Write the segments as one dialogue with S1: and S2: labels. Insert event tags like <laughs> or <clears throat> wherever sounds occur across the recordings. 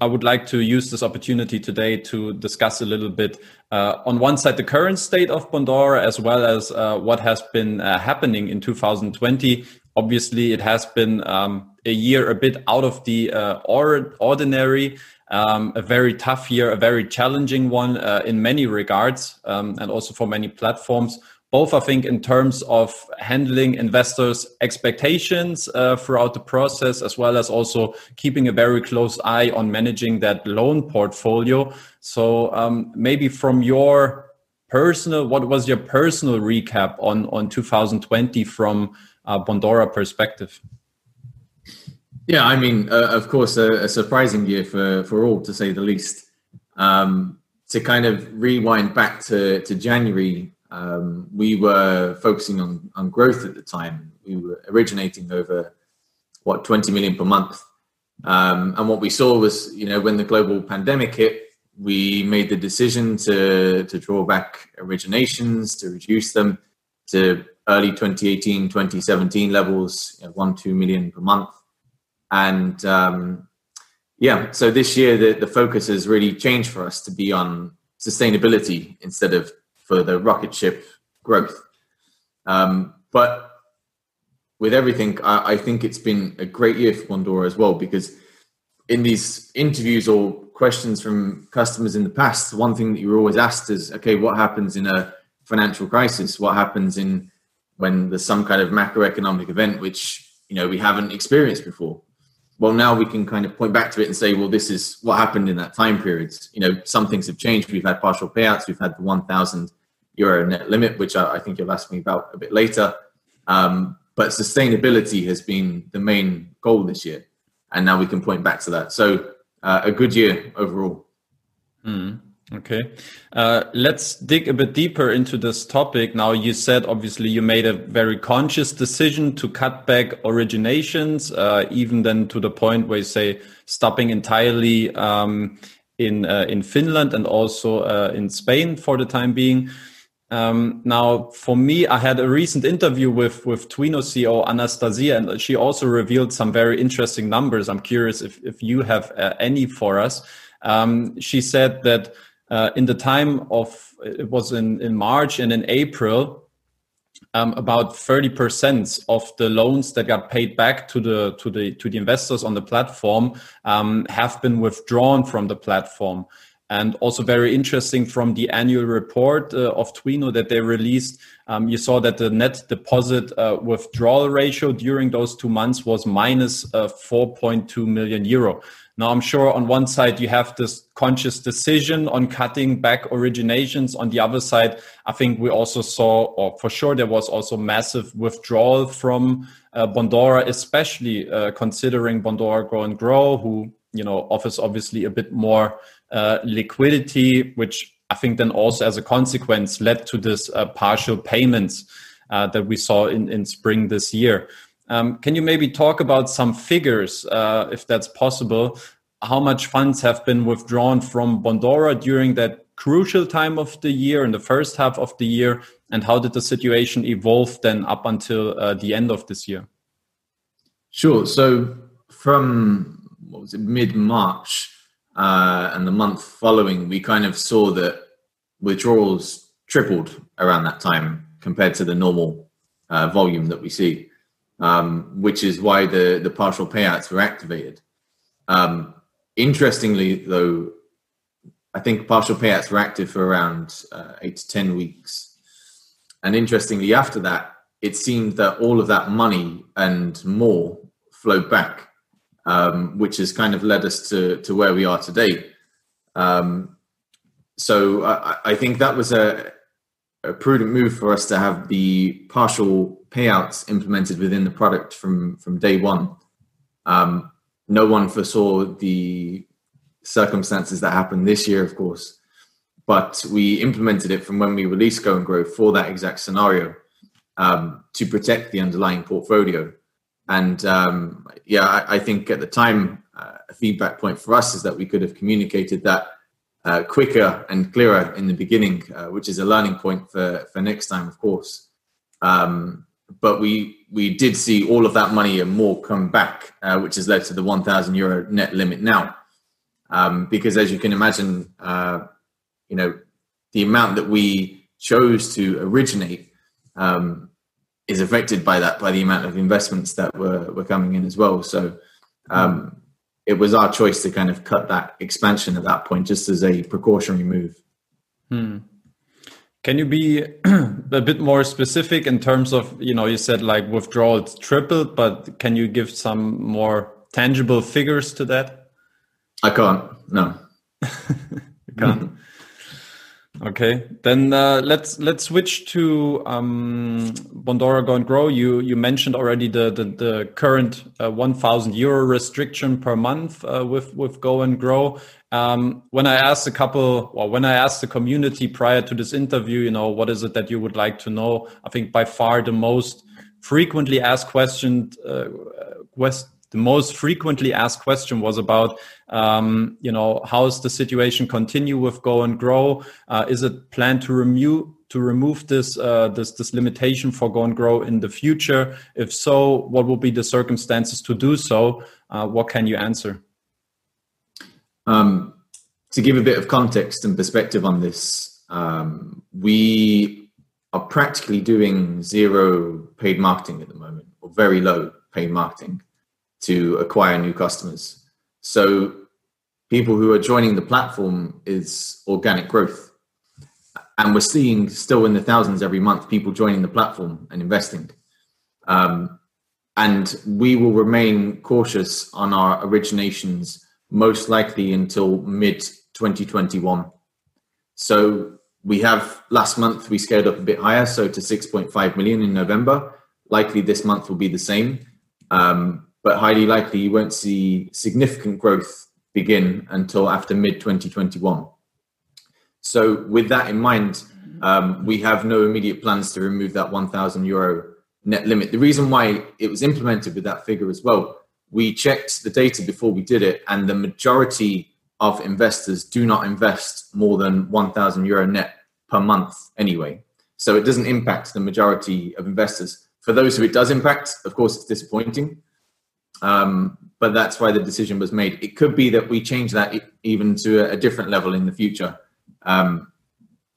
S1: I would like to use this opportunity today to discuss a little bit uh, on one side the current state of Bondora as well as uh, what has been uh, happening in 2020. Obviously, it has been um, a year a bit out of the uh, or ordinary. Um, a very tough year, a very challenging one uh, in many regards, um, and also for many platforms both I think in terms of handling investors' expectations uh, throughout the process, as well as also keeping a very close eye on managing that loan portfolio. So um, maybe from your personal, what was your personal recap on on 2020 from Bondora perspective?
S2: Yeah, I mean, uh, of course, a, a, surprising year for for all, to say the least. Um, to kind of rewind back to to January um, we were focusing on, on growth at the time. We were originating over what 20 million per month. Um, and what we saw was, you know, when the global pandemic hit, we made the decision to, to draw back originations, to reduce them to early 2018, 2017 levels, you know, one, two million per month. And um, yeah, so this year the, the focus has really changed for us to be on sustainability instead of for the rocket ship growth. Um, but with everything, I, I, think it's been a great year for Bondora as well because in these interviews or questions from customers in the past, one thing that you were always asked is, okay, what happens in a financial crisis? What happens in when there's some kind of macroeconomic event which you know we haven't experienced before? Well, now we can kind of point back to it and say, well, this is what happened in that time period. You know, some things have changed. We've had partial payouts. We've had the 1,000 euro net limit, which I, I think you'll ask me about a bit later. Um, but sustainability has been the main goal this year, and now we can point back to that. So uh, a good year overall.
S1: Mm, okay, uh, let's dig a bit deeper into this topic. Now, you said obviously you made a very conscious decision to cut back originations, uh, even then to the point where you say stopping entirely um, in uh, in Finland and also uh, in Spain for the time being. Um, now, for me, I had a recent interview with with Twino CEO Anastasia, and she also revealed some very interesting numbers. I'm curious if if you have uh, any for us. Um, she said that uh, in the time of it was in in March and in April. Um, about 30% of the loans that got paid back to the to the to the investors on the platform um, have been withdrawn from the platform. And also very interesting from the annual report uh, of Twino that they released, um, you saw that the net deposit uh, withdrawal ratio during those two months was minus uh, 4.2 million euro. Now, I'm sure on one side you have this conscious decision on cutting back originations. On the other side, I think we also saw, or for sure, there was also massive withdrawal from uh, Bondora, especially uh, considering Bondora Grow and Grow, who you know offers obviously a bit more uh, liquidity, which I think then also as a consequence led to this uh, partial payments uh, that we saw in, in spring this year. Um, can you maybe talk about some figures, uh, if that's possible? How much funds have been withdrawn from Bondora during that crucial time of the year in the first half of the year? And how did the situation evolve then up until uh, the end of this year?
S2: Sure. So from what was it, mid March, uh, and the month following, we kind of saw that withdrawals tripled around that time compared to the normal uh, volume that we see, um, which is why the, the partial payouts were activated. Um, interestingly, though, I think partial payouts were active for around uh, eight to 10 weeks. And interestingly, after that, it seemed that all of that money and more flowed back um, which has kind of led us to, to where we are today. Um, so I, I, think that was a, a, prudent move for us to have the partial payouts implemented within the product from, from day one. Um, no one foresaw the circumstances that happened this year, of course, but we implemented it from when we released Go and Grow for that exact scenario um, to protect the underlying portfolio. And um, yeah, I, I, think at the time, uh, a feedback point for us is that we could have communicated that uh, quicker and clearer in the beginning, uh, which is a learning point for, for next time, of course. Um, but we we did see all of that money and more come back, uh, which has led to the 1,000 euro net limit now. um, because as you can imagine, uh, you know, the amount that we chose to originate um, is affected by that by the amount of investments that were were coming in as well. So um, it was our choice to kind of cut that expansion at that point, just as a precautionary move.
S1: Hmm. Can you be <clears throat> a bit more specific in terms of you know you said like withdrawal tripled, but can you give some more tangible figures to that?
S2: I can't. No. <laughs>
S1: you can't. Okay, then uh, let's let's switch to um, Bondora Go and Grow. You you mentioned already the the, the current uh, one thousand euro restriction per month uh, with with Go and Grow. Um, when I asked a couple, well, when I asked the community prior to this interview, you know, what is it that you would like to know? I think by far the most frequently asked question, uh, quest, the most frequently asked question was about um, you know how's the situation continue with go and grow? Uh, is it planned to remove to remove this uh, this this limitation for go and grow in the future? If so what will be the circumstances to do so? Uh, what can you answer?
S2: Um, to give a bit of context and perspective on this um, we are practically doing zero paid marketing at the moment or very low paid marketing to acquire new customers. So people who are joining the platform is organic growth. And we're seeing still in the thousands every month people joining the platform and investing. Um, and we will remain cautious on our originations most likely until mid 2021. So we have last month we scaled up a bit higher, so to 6.5 million in November. Likely this month will be the same. Um, but highly likely you won't see significant growth begin until after mid 2021. So, with that in mind, um, we have no immediate plans to remove that 1,000 euro net limit. The reason why it was implemented with that figure as well, we checked the data before we did it, and the majority of investors do not invest more than 1,000 euro net per month anyway. So it doesn't impact the majority of investors. For those who it does impact, of course, it's disappointing. Um, but that's why the decision was made. It could be that we change that even to a, different level in the future, um,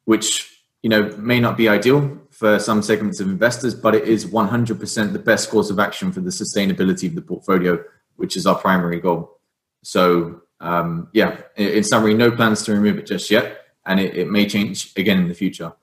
S2: which you know may not be ideal for some segments of investors, but it is 100% the best course of action for the sustainability of the portfolio, which is our primary goal. So um, yeah, in, in, summary, no plans to remove it just yet, and it, it may change again in the future.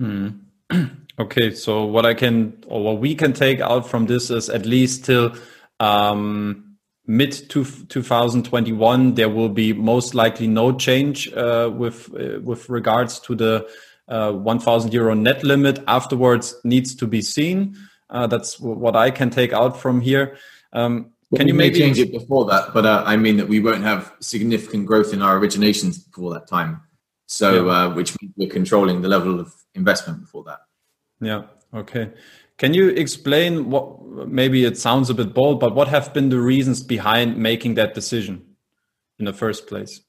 S1: Mm. <clears throat> okay, so what I can or what we can take out from this is at least till um, mid to 2021, there will be most likely no change uh, with uh, with regards to the uh, 1,000 euro net limit. Afterwards, needs to be seen. Uh, that's what I can take out from here. Um,
S2: well, can you maybe change it before that? But uh, I mean that we won't have significant growth in our originations before that time. So, yeah. Uh, which means we're controlling the level of investment before that.
S1: Yeah. Okay. Can you explain what maybe it sounds a bit bold, but what have been the reasons behind making that decision in the first place?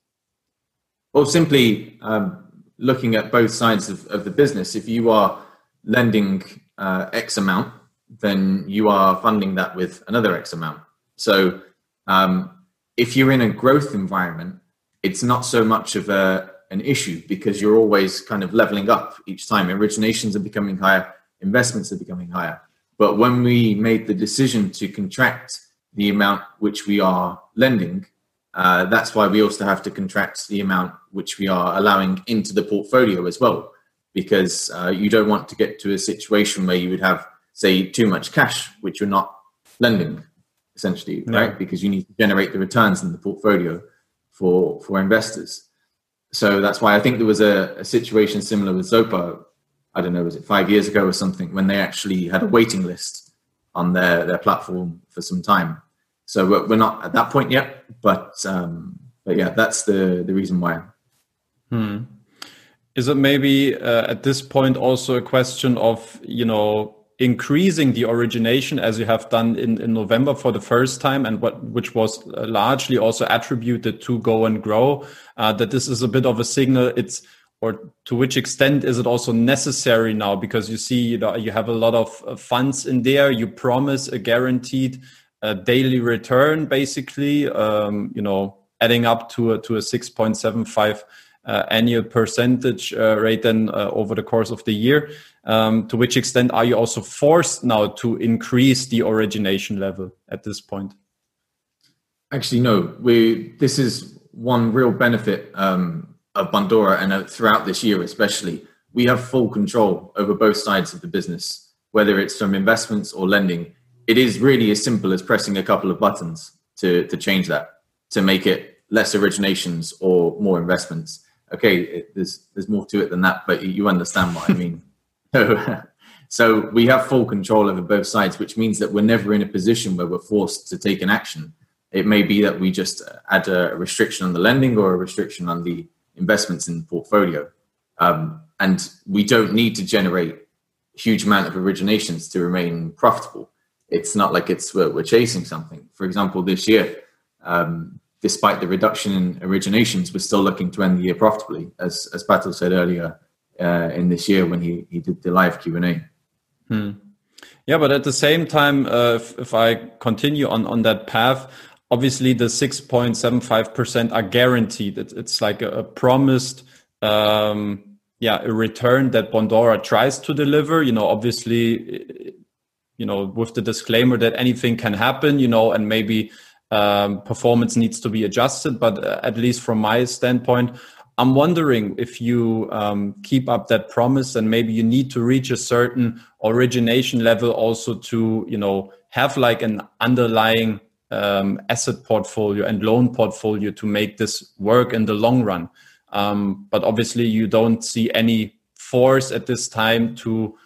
S2: Well, simply um, looking at both sides of, of, the business. If you are lending uh, X amount, then you are funding that with another X amount. So um, if you're in a growth environment, it's not so much of a, an issue because you're always kind of leveling up each time. Originations are becoming higher investments are becoming higher. But when we made the decision to contract the amount which we are lending, uh, that's why we also have to contract the amount which we are allowing into the portfolio as well, because uh, you don't want to get to a situation where you would have, say, too much cash which you're not lending, essentially, no. right? Because you need to generate the returns in the portfolio for for investors. So that's why I think there was a, a situation similar with Zopa I don't know, was it five years ago or something, when they actually had a waiting list on their, their platform for some time. So we're, we're not at that point yet, but um, but yeah, that's the the reason why.
S1: Hmm. Is it maybe uh, at this point also a question of you know increasing the origination as you have done in, in November for the first time and what which was largely also attributed to go and grow uh, that this is a bit of a signal it's or to which extent is it also necessary now because you see you, you have a lot of uh, funds in there you promise a guaranteed uh, daily return basically um, you know adding up to a, to a 6.75 uh, annual percentage uh, rate then uh, over the course of the year. Um, to which extent are you also forced now to increase the origination level at this point?
S2: Actually, no. We this is one real benefit um, of Bondora and uh, throughout this year, especially, we have full control over both sides of the business, whether it's from investments or lending. It is really as simple as pressing a couple of buttons to to change that to make it less originations or more investments. Okay, it, there's there's more to it than that, but you understand what I mean. <laughs> so, so we have full control over both sides, which means that we're never in a position where we're forced to take an action it may be that we just add a restriction on the lending or a restriction on the investments in the portfolio. Um, and we don't need to generate huge amount of originations to remain profitable. It's not like it's we're, we're chasing something. For example, this year, um, despite the reduction in originations, we're still looking to end the year profitably, as as Pato said earlier uh, in this year when he he did the live Q and A.
S1: Hmm. Yeah, but at the same time, uh, if, if I continue on on that path, obviously the 6.75% are guaranteed. it's like a, a promised, um, yeah, a return that Bondora tries to deliver. You know, obviously, you know, with the disclaimer that anything can happen, you know, and maybe um, performance needs to be adjusted. But uh, at least from my standpoint, I'm wondering if you um, keep up that promise and maybe you need to reach a certain origination level also to, you know, have like an underlying um, asset portfolio and loan portfolio to make this work in the long run. Um, but obviously, you don't see any force at this time to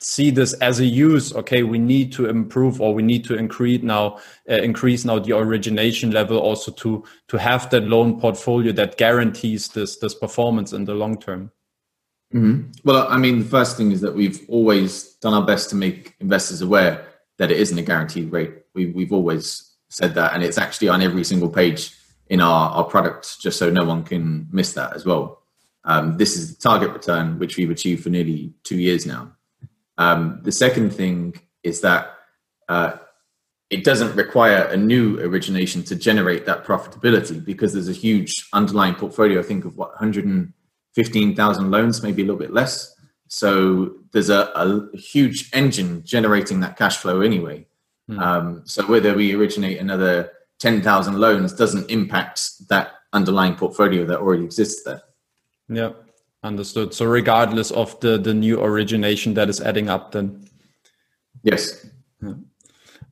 S1: see this as a use. Okay, we need to improve or we need to increase now, uh, increase now the origination level also to to have that loan portfolio that guarantees this this performance in the long term.
S2: Mm-hmm. Well, I mean, the first thing is that we've always done our best to make investors aware that it isn't a guaranteed rate. We, we've always said that, and it's actually on every single page in our, our product, just so no one can miss that as well. Um, this is the target return, which we've achieved for nearly two years now. Um, the second thing is that uh, it doesn't require a new origination to generate that profitability because there's a huge underlying portfolio. I think of what 115,000 loans, maybe a little bit less. So there's a, a huge engine generating that cash flow anyway. Mm. Um, so whether we originate another 10,000 loans doesn't impact that underlying portfolio that already exists there.
S1: Yeah, understood. So regardless of the, the new origination that is adding up then?
S2: Yes.
S1: Yeah.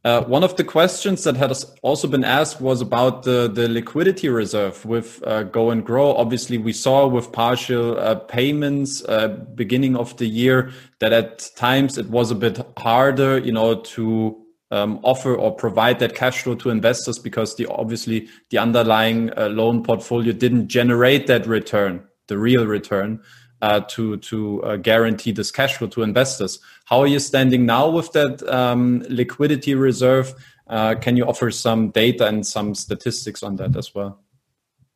S1: Uh, one of the questions that has also been asked was about the, the liquidity reserve with uh, Go and Grow. Obviously, we saw with partial uh, payments uh, beginning of the year that at times it was a bit harder, you know, to offer or provide that cash flow to investors because the obviously the underlying uh, loan portfolio didn't generate that return, the real return uh, to to uh, guarantee this cash flow to investors. How are you standing now with that um, liquidity reserve? Uh, can you offer some data and some statistics on that as well?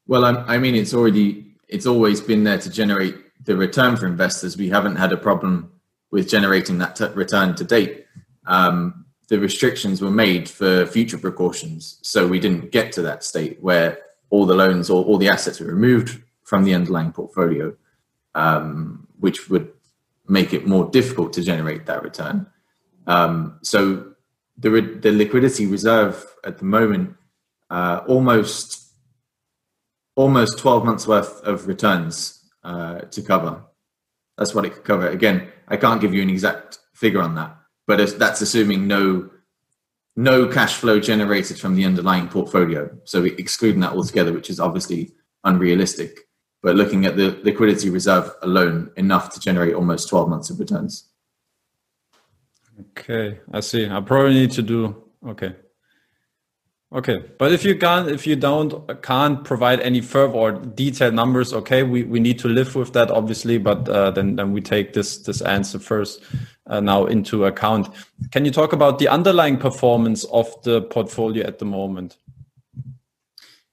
S2: Well, I, I mean, it's already it's always been there to generate the return for investors. We haven't had a problem with generating that t- return to date. Um, the restrictions were made for future precautions, so we didn't get to that state where all the loans or all the assets were removed from the underlying portfolio um, which would make it more difficult to generate that return. Um, so the, re- the liquidity reserve at the moment uh, almost almost 12 months worth of returns uh, to cover. That's what it could cover. Again, I can't give you an exact figure on that, but that's assuming no no cash flow generated from the underlying portfolio. So excluding that altogether, which is obviously unrealistic but looking at the liquidity reserve alone, enough to generate almost 12 months of returns.
S1: Okay, I see. I probably need to do okay. Okay, but if you can't, if you don't, can't provide any further or detailed numbers, okay, we, we need to live with that, obviously. But uh, then then we take this this answer first uh, now into account. Can you talk about the underlying performance of the portfolio at the moment?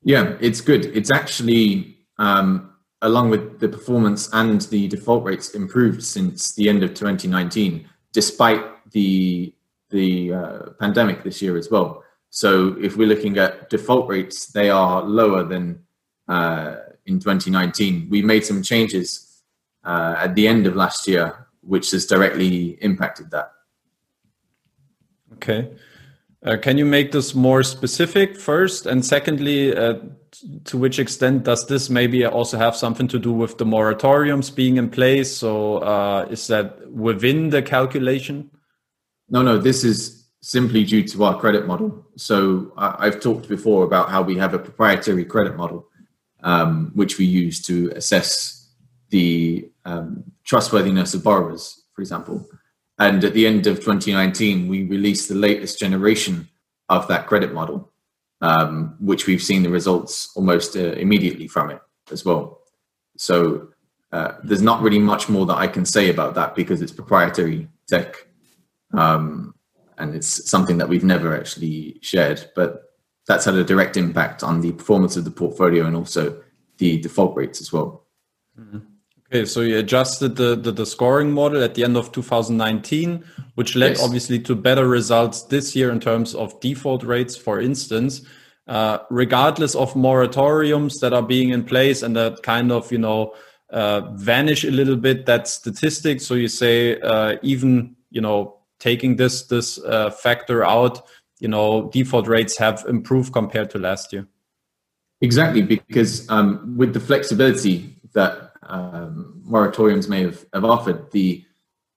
S2: Yeah, it's good. It's actually um, along with the performance and the default rates improved since the end of 2019, despite the the uh, pandemic this year as well. So if we're looking at default rates, they are lower than uh, in 2019. We made some changes uh, at the end of last year, which has directly impacted that.
S1: Okay. Uh, can you make this more specific first? And secondly, uh, to which extent does this maybe also have something to do with the moratoriums being in place? So uh, is that within the calculation?
S2: No, no, this is simply due to our credit model. So I've talked before about how we have a proprietary credit model, um, which we use to assess the um, trustworthiness of borrowers, for example. And at the end of 2019, we released the latest generation of that credit model, um, which we've seen the results almost uh, immediately from it as well. So uh, there's not really much more that I can say about that because it's proprietary tech. Um, and it's something that we've never actually shared, but that's had a direct impact on the performance of the portfolio and also the default rates as well.
S1: Mm-hmm. Okay, so you adjusted the, the, the, scoring model at the end of 2019, which led yes. obviously to better results this year in terms of default rates, for instance. Uh, regardless of moratoriums that are being in place and that kind of, you know, uh, vanish a little bit that statistic. So you say uh, even, you know, taking this this uh, factor out, you know, default rates have improved compared to last year.
S2: Exactly, because um, with the flexibility that um, moratoriums may have, have offered. The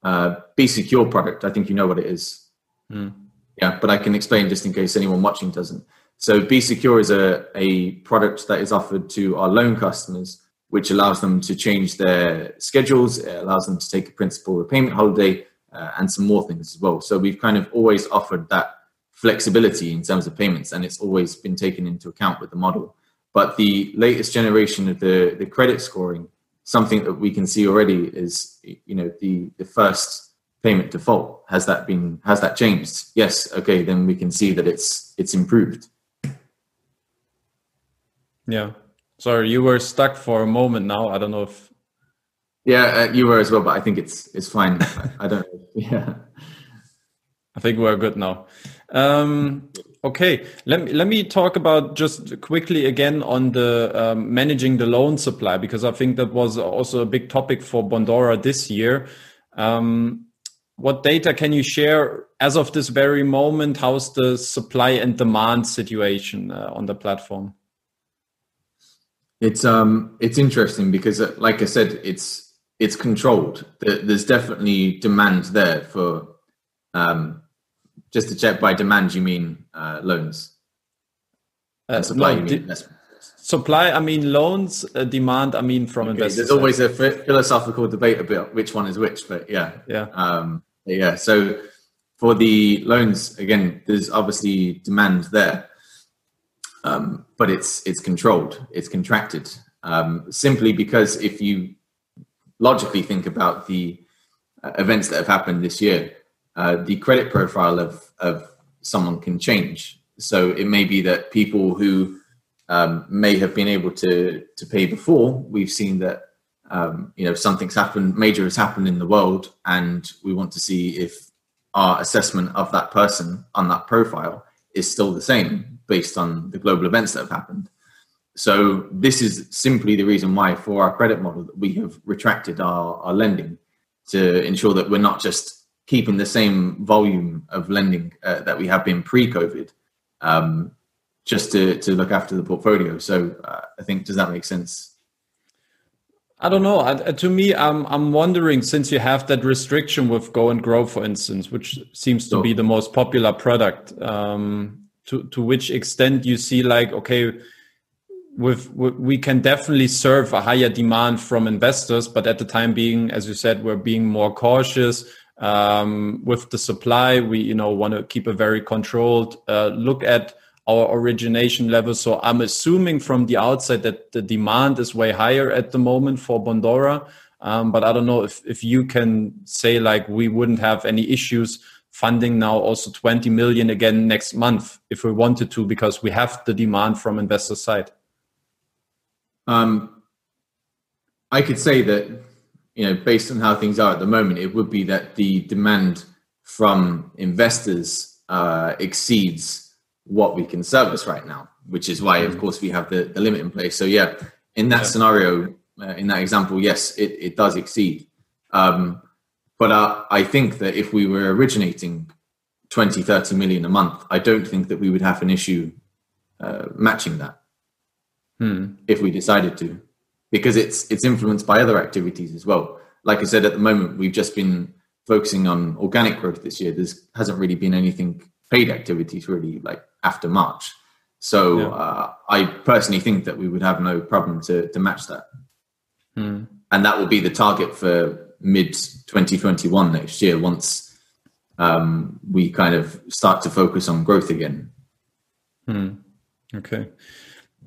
S2: uh, Be Secure product, I think you know what it is. Mm. Yeah, but I can explain just in case anyone watching doesn't. So Be Secure is a, a product that is offered to our loan customers, which allows them to change their schedules, it allows them to take a principal repayment holiday, uh, and some more things as well. So we've kind of always offered that flexibility in terms of payments, and it's always been taken into account with the model. But the latest generation of the, the credit scoring something that we can see already is you know the the first payment default. Has that been has that changed? Yes okay then we can see that it's it's improved.
S1: Yeah. Sorry you were stuck for a moment now. I don't know if
S2: yeah uh, you were as well but i think it's it's fine <laughs> I, don't know yeah
S1: i think we're good now um Okay, let me, let me talk about just quickly again on the um, managing the loan supply because I think that was also a big topic for Bondora this year. Um, what data can you share as of this very moment? How's the supply and demand situation uh, on the platform?
S2: It's um it's interesting because, uh, like I said, it's it's controlled. There's definitely demand there for um, just to check, by demand, you mean uh, loans?
S1: Uh, supply, no, you mean supply, I mean loans. Uh, demand, I mean from okay, investors.
S2: There's always a philosophical debate about which one is which, but yeah,
S1: yeah,
S2: um, yeah. So for the loans, again, there's obviously demand there, um, but it's it's controlled, it's contracted, um, simply because if you logically think about the uh, events that have happened this year, uh, the credit profile of, of someone can change. So it may be that people who um, may have been able to to pay before, we've seen that um, you know something's happened, major has happened in the world, and we want to see if our assessment of that person on that profile is still the same based on the global events that have happened. So this is simply the reason why, for our credit model, that we have retracted our, our lending to ensure that we're not just keeping the same volume of lending uh, that we have been pre-COVID, um, just to to look after the portfolio. So uh, I think does that make sense?
S1: I don't know. Uh, to me, I'm I'm wondering since you have that restriction with Go and Grow, for instance, which seems to be the most popular product. Um, to to which extent you see like okay, with, we can definitely serve a higher demand from investors, but at the time being, as you said, we're being more cautious um, with the supply. We you know want to keep a very controlled uh, look at our origination level so i'm assuming from the outside that the demand is way higher at the moment for bondora. Um, but i don't know if, if you can say like we wouldn't have any issues funding now also 20 million again next month if we wanted to because we have the demand from investor side
S2: um, i could say that you know, based on how things are at the moment, it would be that the demand from investors uh, exceeds what we can service right now, which is why, of mm. course, we have the, the limit in place. So, yeah, in that yeah. scenario, uh, in that example, yes, it, it does exceed. Um, but uh, I think that if we were originating 20, 30 million a month, I don't think that we would have an issue uh, matching that hmm. if we decided to, because it's it's influenced by other activities as well. Like I said, at the moment, we've just been focusing on organic growth this year. There hasn't really been anything paid activities really like after March. So yeah. uh, I personally think that we would have no problem to to match that, hmm. and that will be the target for mid 2021 next year once um, we kind of start to focus on growth again.
S1: Hmm. Okay.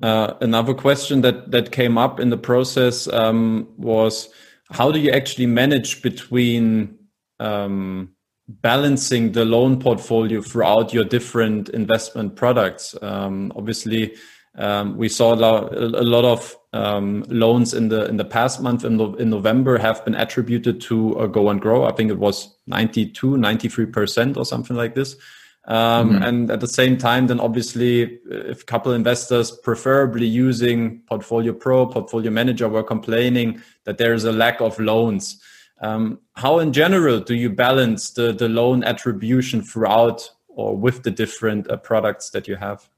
S1: Uh, another question that that came up in the process um, was how do you actually manage between um, balancing the loan portfolio throughout your different investment products? Um, obviously, um, we saw a lot, a of um, loans in the in the past month in, in November have been attributed to uh, Go and Grow. I think it was 92, 93 percent or something like this. Um, mm-hmm. And at the same time, then obviously, if a couple investors preferably using Portfolio Pro, Portfolio Manager, were complaining that there is a lack of loans. Um, how, in general, do you balance the, the loan attribution throughout or with the different uh, products that you have?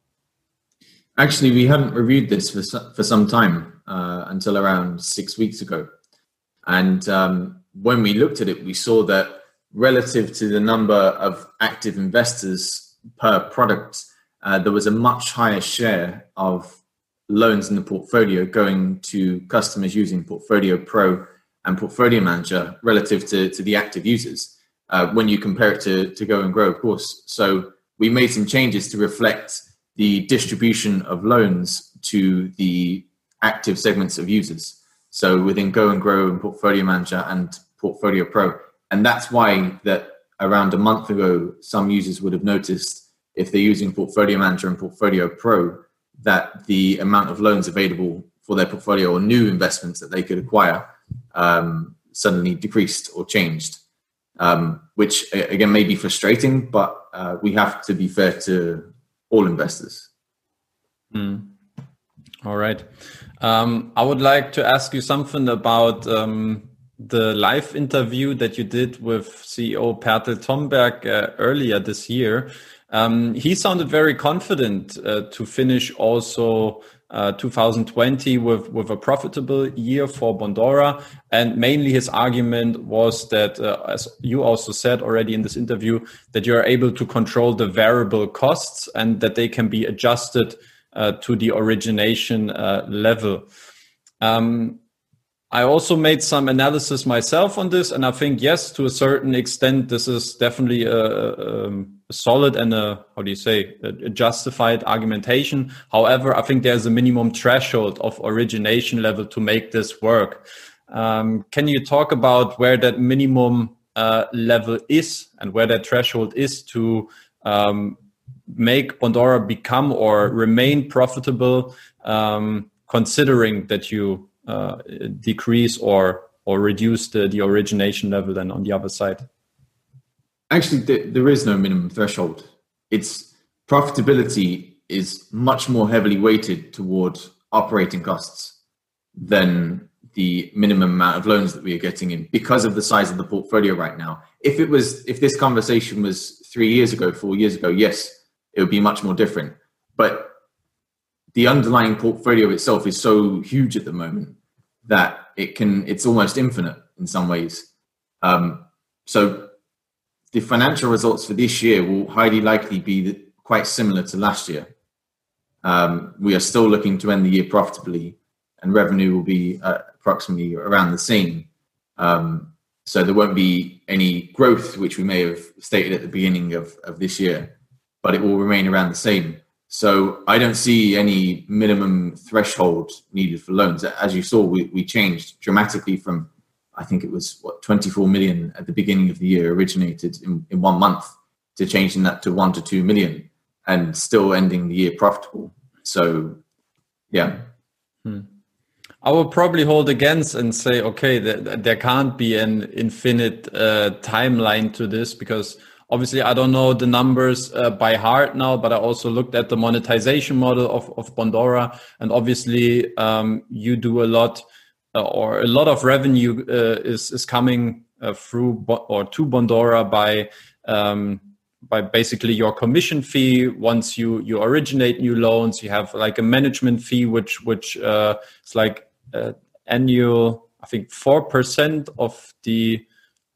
S2: Actually, we hadn't reviewed this for, for some time uh, until around six weeks ago. And um, when we looked at it, we saw that relative to the number of active investors per product, uh, there was a much higher share of loans in the portfolio going to customers using Portfolio Pro and Portfolio Manager relative to, to the active users uh, when you compare it to, to Go and Grow, of course. So we made some changes to reflect the distribution of loans to the active segments of users. So within Go and Grow and Portfolio Manager and Portfolio Pro, and that's why that around a month ago, some users would have noticed if they're using Portfolio Manager and Portfolio Pro that the amount of loans available for their portfolio or new investments that they could acquire um, suddenly decreased or changed, um, which again may be frustrating, but uh, we have to be fair to all investors.
S1: Mm. All right. Um, I would like to ask you something about um, the live interview that you did with CEO Pärtel Tomberg uh, earlier this year, um, he sounded very confident uh, to finish also uh, 2020 with, with a profitable year for Bondora. And mainly his argument was that, uh, as you also said already in this interview, that you are able to control the variable costs and that they can be adjusted uh, to the origination uh, level. Um, I also made some analysis myself on this, and I think yes, to a certain extent, this is definitely a, a, a solid and a how do you say a, justified argumentation. However, I think there's a minimum threshold of origination level to make this work. Um, can you talk about where that minimum uh, level is and where that threshold is to um, make Bondora become or remain profitable, um, considering that you uh, decrease or or reduce the, the origination level then on the other side?
S2: Actually, there is no minimum threshold. It's profitability is much more heavily weighted toward operating costs than the minimum amount of loans that we are getting in because of the size of the portfolio right now. If it was, if this conversation was three years ago, four years ago, yes, it would be much more different. But the underlying portfolio itself is so huge at the moment that it can it's almost infinite in some ways. Um, so the financial results for this year will highly likely be quite similar to last year. Um, we are still looking to end the year profitably, and revenue will be uh, approximately around the same. Um, so there won't be any growth, which we may have stated at the beginning of, of this year, but it will remain around the same. So I don't see any minimum threshold needed for loans. As you saw, we, we changed dramatically from, I think it was what 24 million at the beginning of the year originated in, in one month to changing that to one to two million and still ending the year profitable. So, yeah.
S1: Hmm. I will probably hold against and say, okay, there, there can't be an infinite uh, timeline to this because obviously I don't know the numbers uh, by heart now, but I also looked at the monetization model of, of Bondora, and obviously um, you do a lot, uh, or a lot of revenue uh, is is coming uh, through or to Bondora by um, by basically your commission fee. Once you you originate new loans, you have like a management fee, which which uh, is like uh, annual. I think four percent of the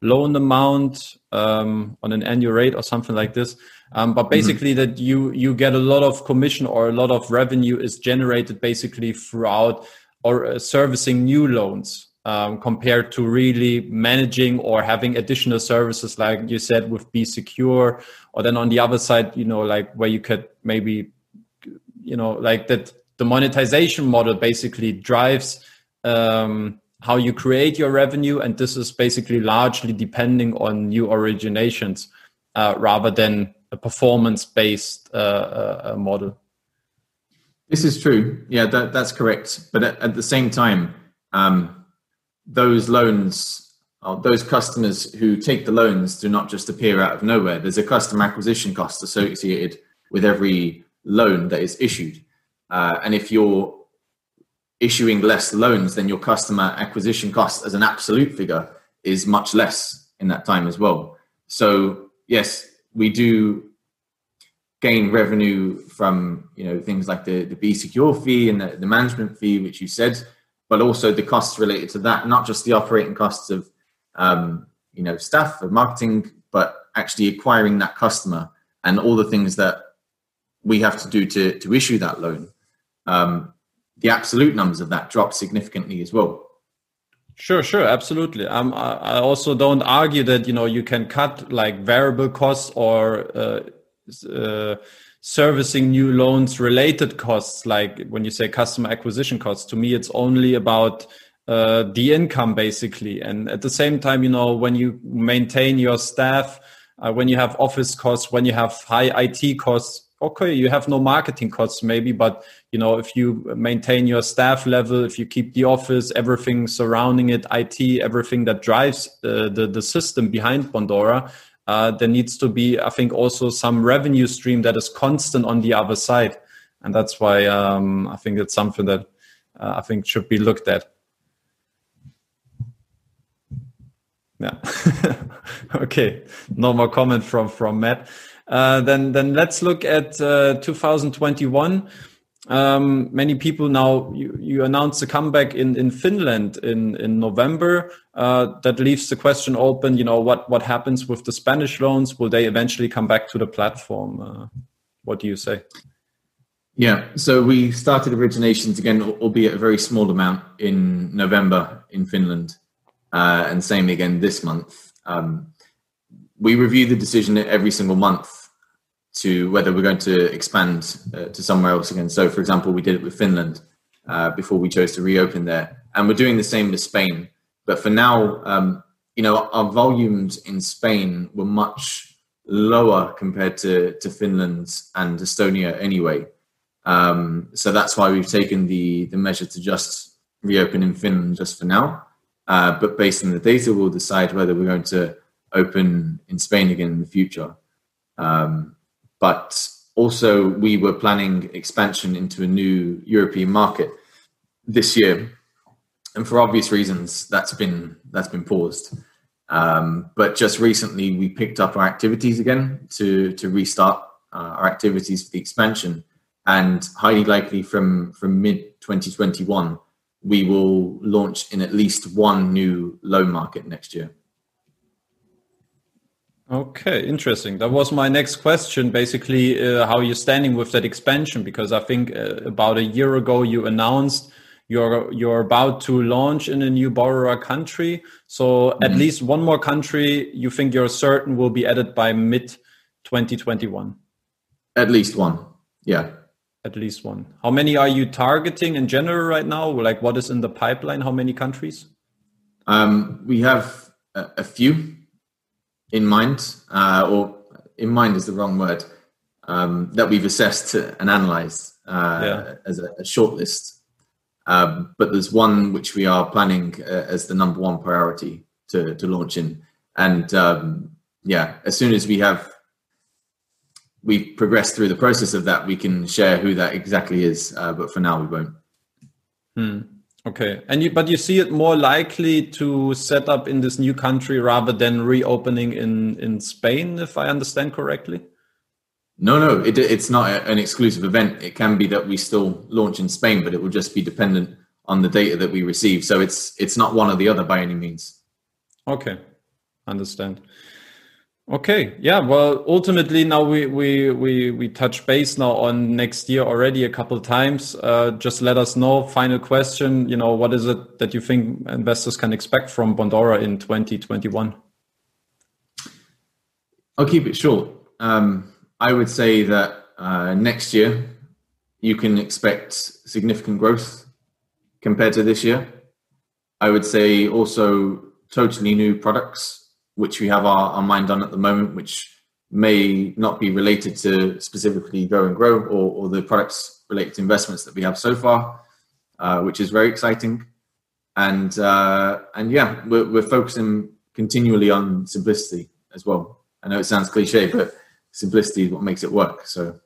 S1: loan amount um, on an annual rate or something like this. Um, but mm-hmm. basically, mm-hmm. that you you get a lot of commission or a lot of revenue is generated basically throughout or uh, servicing new loans um, compared to really managing or having additional services like you said with be secure or then on the other side you know like where you could maybe you know like that the monetization model basically drives um, how you create your revenue and this is basically largely depending on new originations uh, rather than a performance based uh, uh, uh, model
S2: this is true yeah that, that's correct but at, at the same time um, those loans, uh, those customers who take the loans do not just appear out of nowhere. There's a customer acquisition cost associated with every loan that is issued. Uh, and if you're issuing less loans, then your customer acquisition cost as an absolute figure is much less in that time as well. So yes, we do gain revenue from you know things like the, the B Secure fee and the, the management fee, which you said but also the costs related to that, not just the operating costs of um, you know staff of marketing, but actually acquiring that customer and all the things that we have to do to to issue that loan. Um, the absolute numbers of that drop significantly as well.
S1: Sure, sure, absolutely. Um, I also don't argue that you know you can cut like variable costs or uh, uh, servicing new loans related costs, like when you say customer acquisition costs, to me, it's only about uh, the income basically. And at the same time, you know, when you maintain your staff, uh, when you have office costs, when you have high IT costs, okay, you have no marketing costs maybe, but you know, if you maintain your staff level, if you keep the office, everything surrounding it, IT, everything that drives uh, the the system behind Bondora, uh, there needs to be, I think, also some revenue stream that is constant on the other side, and that's why um, I think it's something that uh, I think should be looked at. Yeah. <laughs> okay. No more comment from from Matt. Uh, then then let's look at uh, 2021 um, many people now you, you announced a comeback in, in Finland in, in November. Uh, that leaves the question open. You know what what happens with the Spanish loans? Will they eventually come back to the platform? Uh, what do you say?
S2: Yeah, so we started originations again, albeit a very small amount in November in Finland, uh, and same again this month. Um, we review the decision every single month to whether we're going to expand uh, to somewhere else again. So, for example, we did it with Finland uh, before we chose to reopen there, and we're doing the same with Spain. But for now, um, you know, our volumes in Spain were much lower compared to to Finland and Estonia anyway. Um, so that's why we've taken the the measure to just reopen in Finland just for now. Uh, but based on the data, we'll decide whether we're going to open in Spain again in the future. Um, but also we were planning expansion into a new European market this year, and for obvious reasons, that's been that's been paused. Um, but just recently, we picked up our activities again to to restart uh, our activities for the expansion, and highly likely from from mid 2021, we will launch in at least one new loan market next year.
S1: Okay, interesting. That was my next question. Basically, uh, how are you're standing with that expansion? Because I think uh, about a year ago you announced you're you're about to launch in a new borrower country. So mm-hmm. at least one more country you think you're certain will be added by mid 2021.
S2: At least one. Yeah.
S1: At least one. How many are you targeting in general right now? Like what is in the pipeline? How many countries?
S2: Um, we have a, a few in mind, uh, or in mind is the wrong word, um, that we've assessed and analysed uh, yeah. as a, a short list. Um, but there's one which we are planning uh, as the number one priority to, to launch in. And um, yeah, as soon as we have we've progressed through the process of that, we can share who that exactly is. Uh, but for now, we won't.
S1: Hmm. Okay, and you, but you see it more likely to set up in this new country rather than reopening in in Spain, if I understand correctly.
S2: No, no, it, it's not an exclusive event. It can be that we still launch in Spain, but it will just be dependent on the data that we receive. So it's it's not one or the other by any means.
S1: Okay, understand. Okay, yeah. Well, ultimately, now we we we we touch base now on next year already a couple times. Uh, just let us know. Final question. You know, what is it that you think investors can expect from Bondora in 2021?
S2: I'll keep it short. Um, I would say that uh, next year you can expect significant growth compared to this year. I would say also totally new products which we have our, our mind on at the moment, which may not be related to specifically Go and Grow or, or the products related to investments that we have so far, uh, which is very exciting. And uh, and yeah, we're, we're focusing continually on simplicity as well. I know it sounds cliche, but simplicity is what makes it work. So.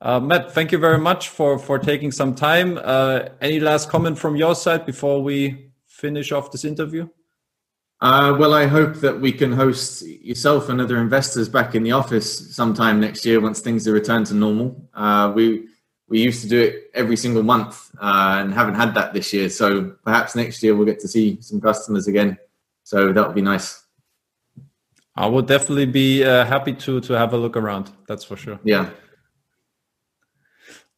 S1: Uh, Matt, thank you very much for for taking some time. Uh, any last comment from your side before we finish off this interview?
S2: Uh, well, I hope that we can host yourself and other investors back in the office sometime next year once things are returned to normal. Uh, we we used to do it every single month uh, and haven't had that this year. So perhaps next year we'll get to see some customers again. So that would be nice.
S1: I would definitely be uh, happy to to have a look around. That's for sure.
S2: Yeah.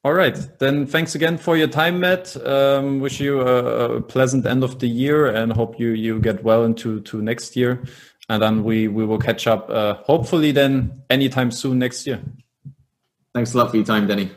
S1: All right. Then thanks again for your time, Matt. Um, wish you a, pleasant end of the year and hope you, you get well into to next year. And then we, we will catch up uh, hopefully then anytime soon next year.
S2: Thanks a lot for your time, Denny.